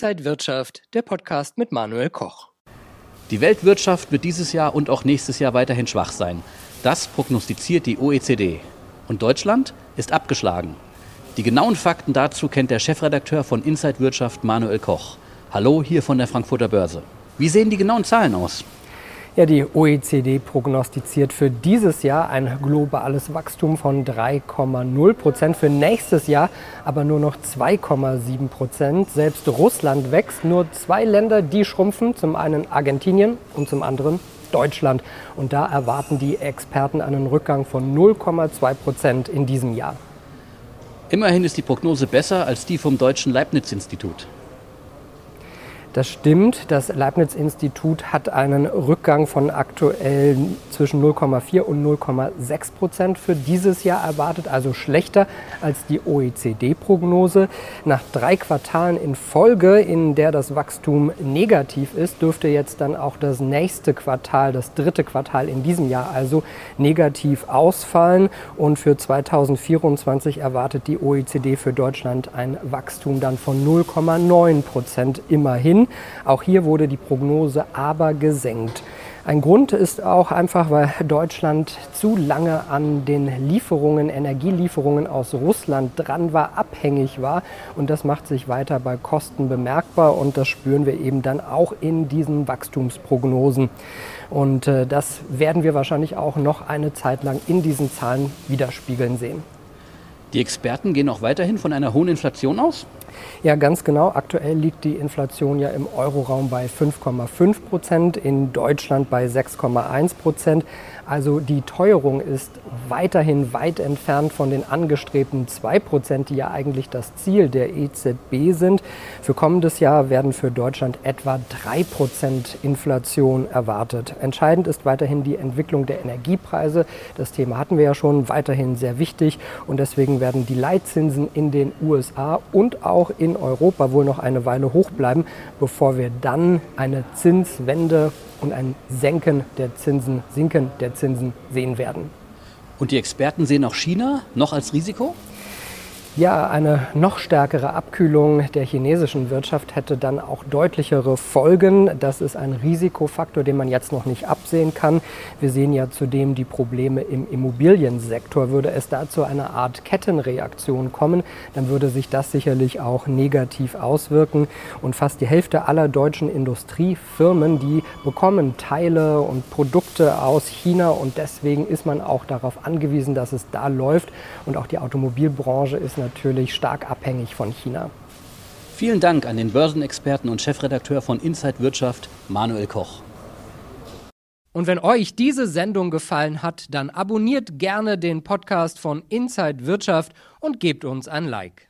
Inside Wirtschaft, der Podcast mit Manuel Koch. Die Weltwirtschaft wird dieses Jahr und auch nächstes Jahr weiterhin schwach sein. Das prognostiziert die OECD. Und Deutschland ist abgeschlagen. Die genauen Fakten dazu kennt der Chefredakteur von Inside Wirtschaft Manuel Koch. Hallo hier von der Frankfurter Börse. Wie sehen die genauen Zahlen aus? Ja, die OECD prognostiziert für dieses Jahr ein globales Wachstum von 3,0 Prozent, für nächstes Jahr aber nur noch 2,7 Prozent. Selbst Russland wächst, nur zwei Länder, die schrumpfen, zum einen Argentinien und zum anderen Deutschland. Und da erwarten die Experten einen Rückgang von 0,2 Prozent in diesem Jahr. Immerhin ist die Prognose besser als die vom Deutschen Leibniz-Institut. Das stimmt. Das Leibniz-Institut hat einen Rückgang von aktuell zwischen 0,4 und 0,6 Prozent für dieses Jahr erwartet, also schlechter als die OECD-Prognose. Nach drei Quartalen in Folge, in der das Wachstum negativ ist, dürfte jetzt dann auch das nächste Quartal, das dritte Quartal in diesem Jahr also negativ ausfallen. Und für 2024 erwartet die OECD für Deutschland ein Wachstum dann von 0,9 Prozent immerhin Auch hier wurde die Prognose aber gesenkt. Ein Grund ist auch einfach, weil Deutschland zu lange an den Lieferungen, Energielieferungen aus Russland dran war, abhängig war. Und das macht sich weiter bei Kosten bemerkbar und das spüren wir eben dann auch in diesen Wachstumsprognosen. Und äh, das werden wir wahrscheinlich auch noch eine Zeit lang in diesen Zahlen widerspiegeln sehen. Die Experten gehen auch weiterhin von einer hohen Inflation aus? Ja, ganz genau. Aktuell liegt die Inflation ja im Euroraum bei 5,5 Prozent, in Deutschland bei 6,1 Prozent. Also die Teuerung ist weiterhin weit entfernt von den angestrebten 2 Prozent, die ja eigentlich das Ziel der EZB sind. Für kommendes Jahr werden für Deutschland etwa 3 Prozent Inflation erwartet. Entscheidend ist weiterhin die Entwicklung der Energiepreise. Das Thema hatten wir ja schon, weiterhin sehr wichtig. Und deswegen werden die Leitzinsen in den USA und auch in Europa wohl noch eine Weile hoch bleiben, bevor wir dann eine Zinswende und ein Senken der Zinsen, Sinken der Zinsen sehen werden. Und die Experten sehen auch China noch als Risiko? Ja, eine noch stärkere Abkühlung der chinesischen Wirtschaft hätte dann auch deutlichere Folgen. Das ist ein Risikofaktor, den man jetzt noch nicht absehen kann. Wir sehen ja zudem die Probleme im Immobiliensektor. Würde es da zu einer Art Kettenreaktion kommen, dann würde sich das sicherlich auch negativ auswirken. Und fast die Hälfte aller deutschen Industriefirmen, die bekommen Teile und Produkte aus China und deswegen ist man auch darauf angewiesen, dass es da läuft. Und auch die Automobilbranche ist natürlich natürlich stark abhängig von China. Vielen Dank an den Börsenexperten und Chefredakteur von Inside Wirtschaft, Manuel Koch. Und wenn euch diese Sendung gefallen hat, dann abonniert gerne den Podcast von Inside Wirtschaft und gebt uns ein Like.